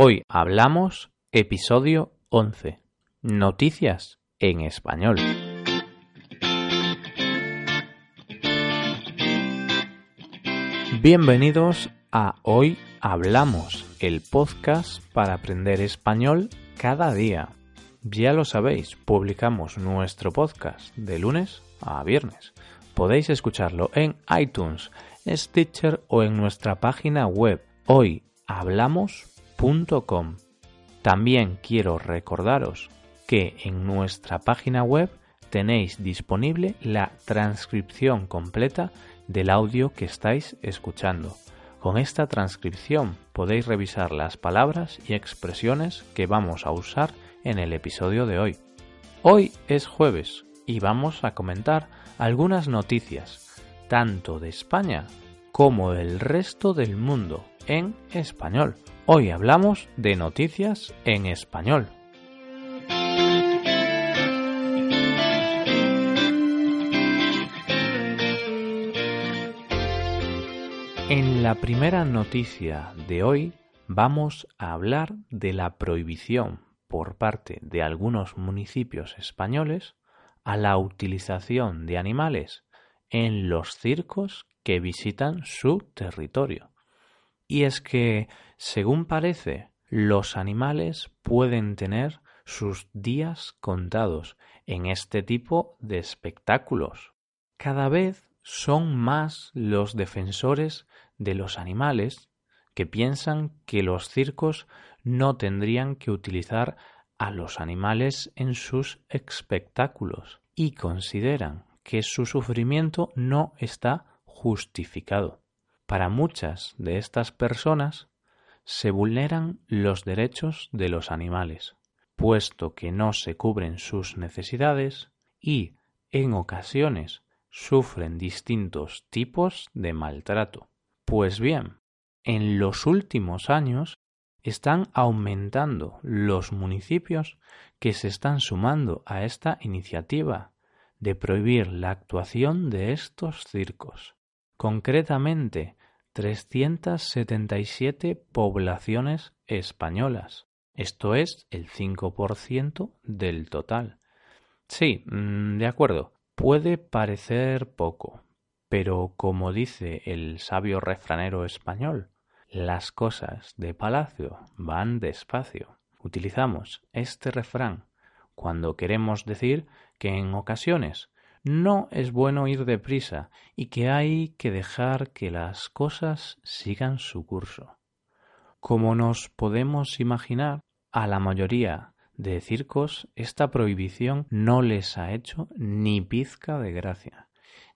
Hoy hablamos episodio 11. Noticias en español. Bienvenidos a Hoy Hablamos, el podcast para aprender español cada día. Ya lo sabéis, publicamos nuestro podcast de lunes a viernes. Podéis escucharlo en iTunes, Stitcher o en nuestra página web hoyhablamos.com. También quiero recordaros que en nuestra página web tenéis disponible la transcripción completa del audio que estáis escuchando. Con esta transcripción podéis revisar las palabras y expresiones que vamos a usar en el episodio de hoy. Hoy es jueves y vamos a comentar algunas noticias, tanto de España como del resto del mundo, en español. Hoy hablamos de noticias en español. En la primera noticia de hoy vamos a hablar de la prohibición por parte de algunos municipios españoles a la utilización de animales en los circos que visitan su territorio. Y es que, según parece, los animales pueden tener sus días contados en este tipo de espectáculos. Cada vez son más los defensores de los animales que piensan que los circos no tendrían que utilizar a los animales en sus espectáculos y consideran que su sufrimiento no está justificado. Para muchas de estas personas se vulneran los derechos de los animales, puesto que no se cubren sus necesidades y, en ocasiones, sufren distintos tipos de maltrato. Pues bien, en los últimos años están aumentando los municipios que se están sumando a esta iniciativa de prohibir la actuación de estos circos. Concretamente, 377 poblaciones españolas. Esto es el 5% del total. Sí, mm, de acuerdo. Puede parecer poco, pero como dice el sabio refranero español, las cosas de palacio van despacio. Utilizamos este refrán cuando queremos decir que en ocasiones no es bueno ir deprisa y que hay que dejar que las cosas sigan su curso. Como nos podemos imaginar, a la mayoría de circos esta prohibición no les ha hecho ni pizca de gracia,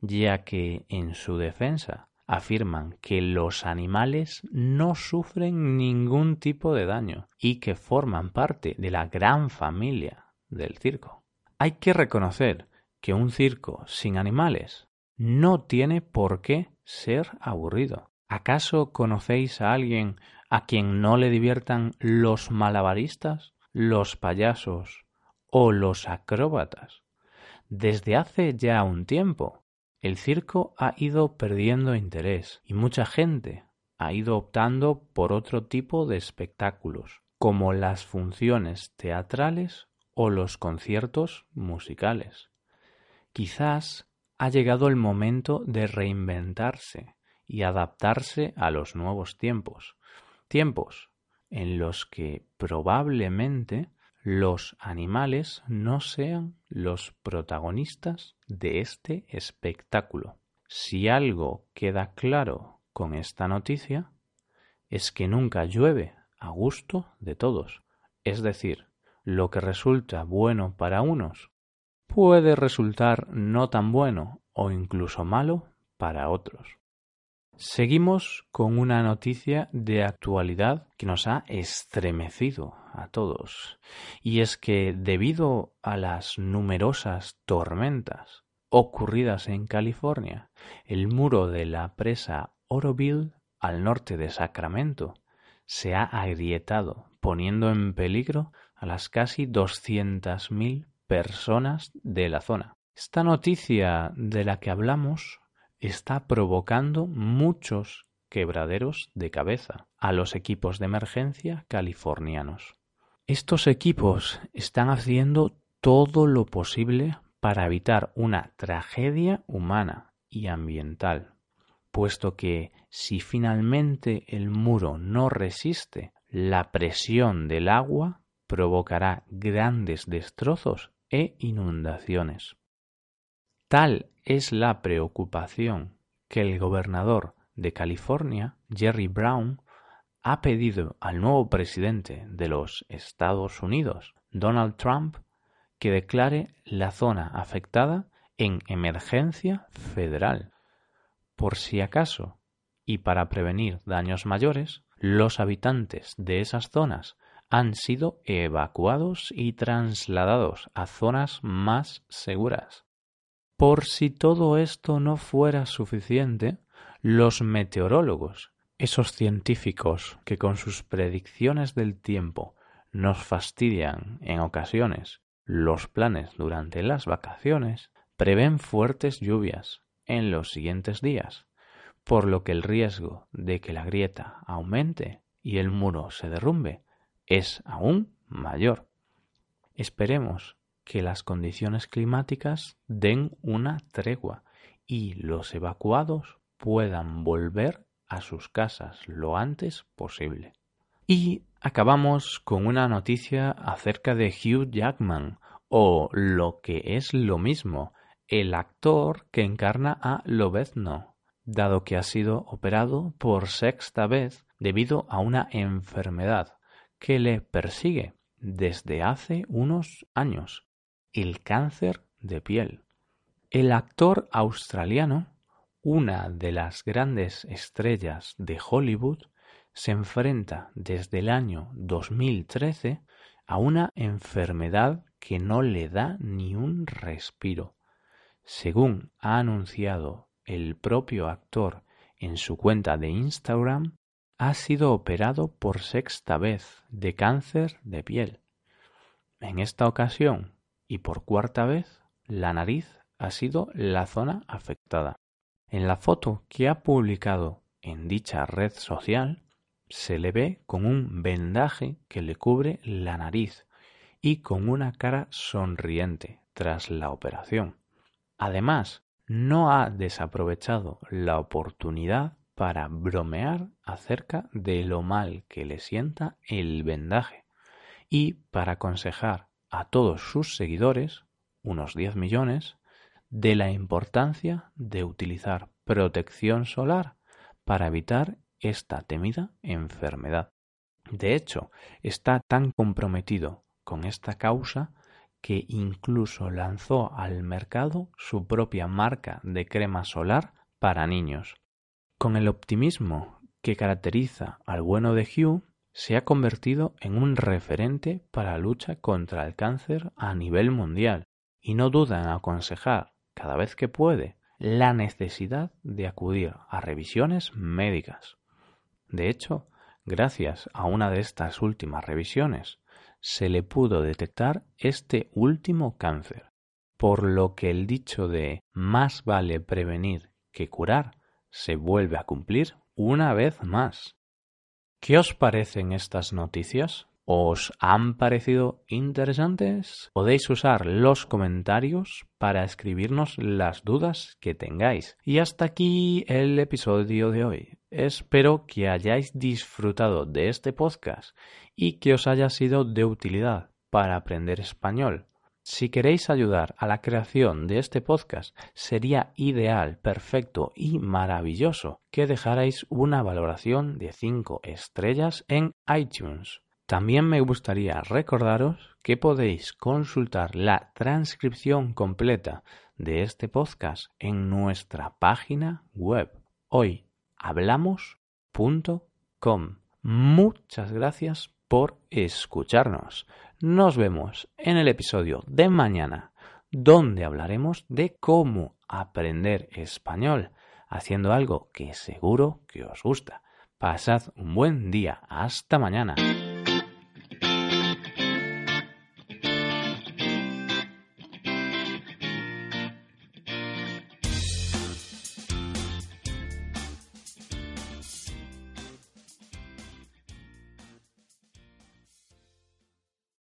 ya que en su defensa afirman que los animales no sufren ningún tipo de daño y que forman parte de la gran familia del circo. Hay que reconocer que un circo sin animales no tiene por qué ser aburrido. ¿Acaso conocéis a alguien a quien no le diviertan los malabaristas los payasos o los acróbatas. Desde hace ya un tiempo, el circo ha ido perdiendo interés y mucha gente ha ido optando por otro tipo de espectáculos, como las funciones teatrales o los conciertos musicales. Quizás ha llegado el momento de reinventarse y adaptarse a los nuevos tiempos, tiempos en los que probablemente los animales no sean los protagonistas de este espectáculo. Si algo queda claro con esta noticia, es que nunca llueve a gusto de todos. Es decir, lo que resulta bueno para unos puede resultar no tan bueno o incluso malo para otros. Seguimos con una noticia de actualidad que nos ha estremecido a todos. Y es que debido a las numerosas tormentas ocurridas en California, el muro de la presa Oroville al norte de Sacramento se ha agrietado, poniendo en peligro a las casi 200.000 personas de la zona. Esta noticia de la que hablamos está provocando muchos quebraderos de cabeza a los equipos de emergencia californianos. Estos equipos están haciendo todo lo posible para evitar una tragedia humana y ambiental, puesto que si finalmente el muro no resiste, la presión del agua provocará grandes destrozos e inundaciones. Tal es la preocupación que el gobernador de California, Jerry Brown, ha pedido al nuevo presidente de los Estados Unidos, Donald Trump, que declare la zona afectada en emergencia federal. Por si acaso, y para prevenir daños mayores, los habitantes de esas zonas han sido evacuados y trasladados a zonas más seguras. Por si todo esto no fuera suficiente, los meteorólogos, esos científicos que con sus predicciones del tiempo nos fastidian en ocasiones los planes durante las vacaciones, prevén fuertes lluvias en los siguientes días, por lo que el riesgo de que la grieta aumente y el muro se derrumbe es aún mayor. Esperemos que las condiciones climáticas den una tregua y los evacuados puedan volver a sus casas lo antes posible. Y acabamos con una noticia acerca de Hugh Jackman, o lo que es lo mismo, el actor que encarna a Lobezno, dado que ha sido operado por sexta vez debido a una enfermedad que le persigue desde hace unos años, el cáncer de piel. El actor australiano una de las grandes estrellas de Hollywood se enfrenta desde el año 2013 a una enfermedad que no le da ni un respiro. Según ha anunciado el propio actor en su cuenta de Instagram, ha sido operado por sexta vez de cáncer de piel. En esta ocasión y por cuarta vez, la nariz ha sido la zona afectada. En la foto que ha publicado en dicha red social se le ve con un vendaje que le cubre la nariz y con una cara sonriente tras la operación. Además, no ha desaprovechado la oportunidad para bromear acerca de lo mal que le sienta el vendaje y para aconsejar a todos sus seguidores, unos 10 millones, de la importancia de utilizar protección solar para evitar esta temida enfermedad. De hecho, está tan comprometido con esta causa que incluso lanzó al mercado su propia marca de crema solar para niños. Con el optimismo que caracteriza al bueno de Hugh, se ha convertido en un referente para la lucha contra el cáncer a nivel mundial y no duda en aconsejar cada vez que puede, la necesidad de acudir a revisiones médicas. De hecho, gracias a una de estas últimas revisiones, se le pudo detectar este último cáncer, por lo que el dicho de más vale prevenir que curar se vuelve a cumplir una vez más. ¿Qué os parecen estas noticias? ¿Os han parecido interesantes? Podéis usar los comentarios para escribirnos las dudas que tengáis. Y hasta aquí el episodio de hoy. Espero que hayáis disfrutado de este podcast y que os haya sido de utilidad para aprender español. Si queréis ayudar a la creación de este podcast, sería ideal, perfecto y maravilloso que dejarais una valoración de 5 estrellas en iTunes. También me gustaría recordaros que podéis consultar la transcripción completa de este podcast en nuestra página web hoyhablamos.com. Muchas gracias por escucharnos. Nos vemos en el episodio de mañana, donde hablaremos de cómo aprender español haciendo algo que seguro que os gusta. Pasad un buen día. Hasta mañana.